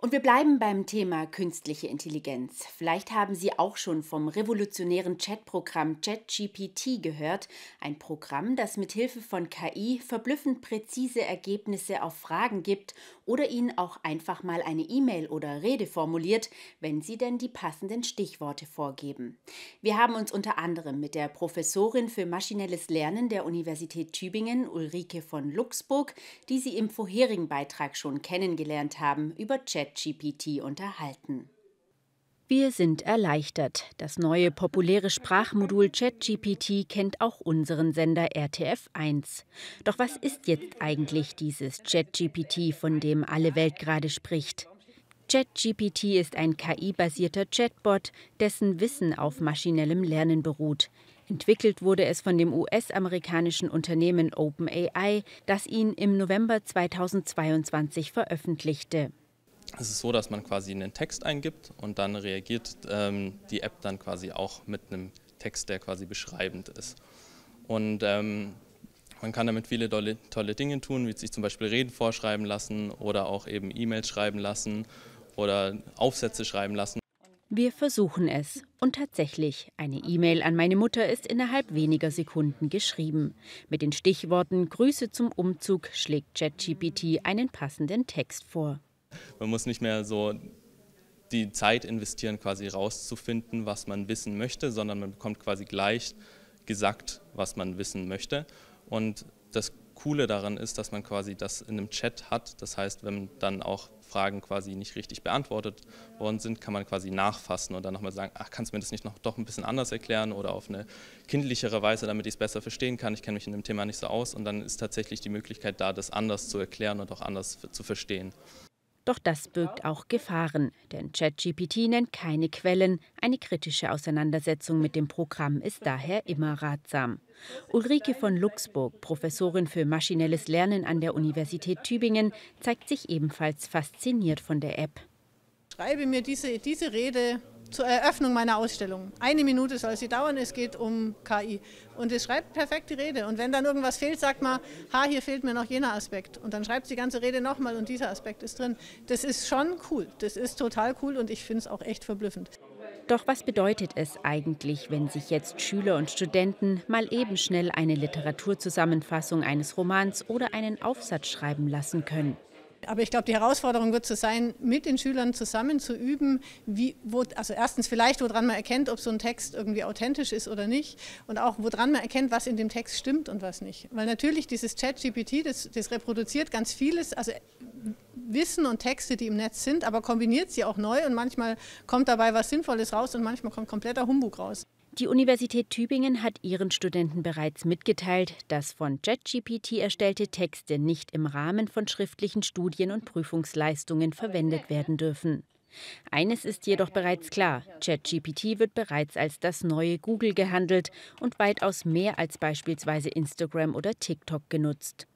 Und wir bleiben beim Thema künstliche Intelligenz. Vielleicht haben Sie auch schon vom revolutionären Chatprogramm ChatGPT gehört. Ein Programm, das mit Hilfe von KI verblüffend präzise Ergebnisse auf Fragen gibt oder Ihnen auch einfach mal eine E-Mail oder Rede formuliert, wenn Sie denn die passenden Stichworte vorgeben. Wir haben uns unter anderem mit der Professorin für maschinelles Lernen der Universität Tübingen, Ulrike von Luxburg, die Sie im vorherigen Beitrag schon kennengelernt haben, über Chat ChatGPT unterhalten. Wir sind erleichtert. Das neue populäre Sprachmodul ChatGPT kennt auch unseren Sender RTF1. Doch was ist jetzt eigentlich dieses ChatGPT, von dem alle Welt gerade spricht? ChatGPT ist ein KI-basierter Chatbot, dessen Wissen auf maschinellem Lernen beruht. Entwickelt wurde es von dem US-amerikanischen Unternehmen OpenAI, das ihn im November 2022 veröffentlichte. Es ist so, dass man quasi einen Text eingibt und dann reagiert ähm, die App dann quasi auch mit einem Text, der quasi beschreibend ist. Und ähm, man kann damit viele tolle, tolle Dinge tun, wie sich zum Beispiel Reden vorschreiben lassen oder auch eben E-Mails schreiben lassen oder Aufsätze schreiben lassen. Wir versuchen es. Und tatsächlich, eine E-Mail an meine Mutter ist innerhalb weniger Sekunden geschrieben. Mit den Stichworten Grüße zum Umzug schlägt ChatGPT einen passenden Text vor. Man muss nicht mehr so die Zeit investieren, quasi rauszufinden, was man wissen möchte, sondern man bekommt quasi gleich gesagt, was man wissen möchte. Und das Coole daran ist, dass man quasi das in einem Chat hat. Das heißt, wenn dann auch Fragen quasi nicht richtig beantwortet worden sind, kann man quasi nachfassen und dann nochmal sagen, ach, kannst du mir das nicht noch doch ein bisschen anders erklären oder auf eine kindlichere Weise, damit ich es besser verstehen kann. Ich kenne mich in dem Thema nicht so aus und dann ist tatsächlich die Möglichkeit da, das anders zu erklären und auch anders zu verstehen. Doch das birgt auch Gefahren, denn ChatGPT nennt keine Quellen. Eine kritische Auseinandersetzung mit dem Programm ist daher immer ratsam. Ulrike von Luxburg, Professorin für maschinelles Lernen an der Universität Tübingen, zeigt sich ebenfalls fasziniert von der App. Schreibe mir diese, diese Rede zur Eröffnung meiner Ausstellung. Eine Minute soll sie dauern, es geht um KI. Und es schreibt perfekt die Rede. Und wenn dann irgendwas fehlt, sagt man, ha, hier fehlt mir noch jener Aspekt. Und dann schreibt sie die ganze Rede nochmal und dieser Aspekt ist drin. Das ist schon cool. Das ist total cool und ich finde es auch echt verblüffend. Doch was bedeutet es eigentlich, wenn sich jetzt Schüler und Studenten mal eben schnell eine Literaturzusammenfassung eines Romans oder einen Aufsatz schreiben lassen können? Aber ich glaube, die Herausforderung wird so sein, mit den Schülern zusammen zu üben, wie, wo, also erstens vielleicht, woran man erkennt, ob so ein Text irgendwie authentisch ist oder nicht und auch woran man erkennt, was in dem Text stimmt und was nicht. Weil natürlich dieses Chat-GPT, das, das reproduziert ganz vieles, also Wissen und Texte, die im Netz sind, aber kombiniert sie auch neu und manchmal kommt dabei was Sinnvolles raus und manchmal kommt kompletter Humbug raus. Die Universität Tübingen hat ihren Studenten bereits mitgeteilt, dass von JetGPT erstellte Texte nicht im Rahmen von schriftlichen Studien und Prüfungsleistungen verwendet werden dürfen. Eines ist jedoch bereits klar, ChatGPT wird bereits als das neue Google gehandelt und weitaus mehr als beispielsweise Instagram oder TikTok genutzt.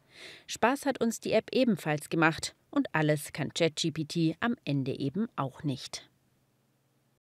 Spaß hat uns die App ebenfalls gemacht und alles kann ChatGPT am Ende eben auch nicht.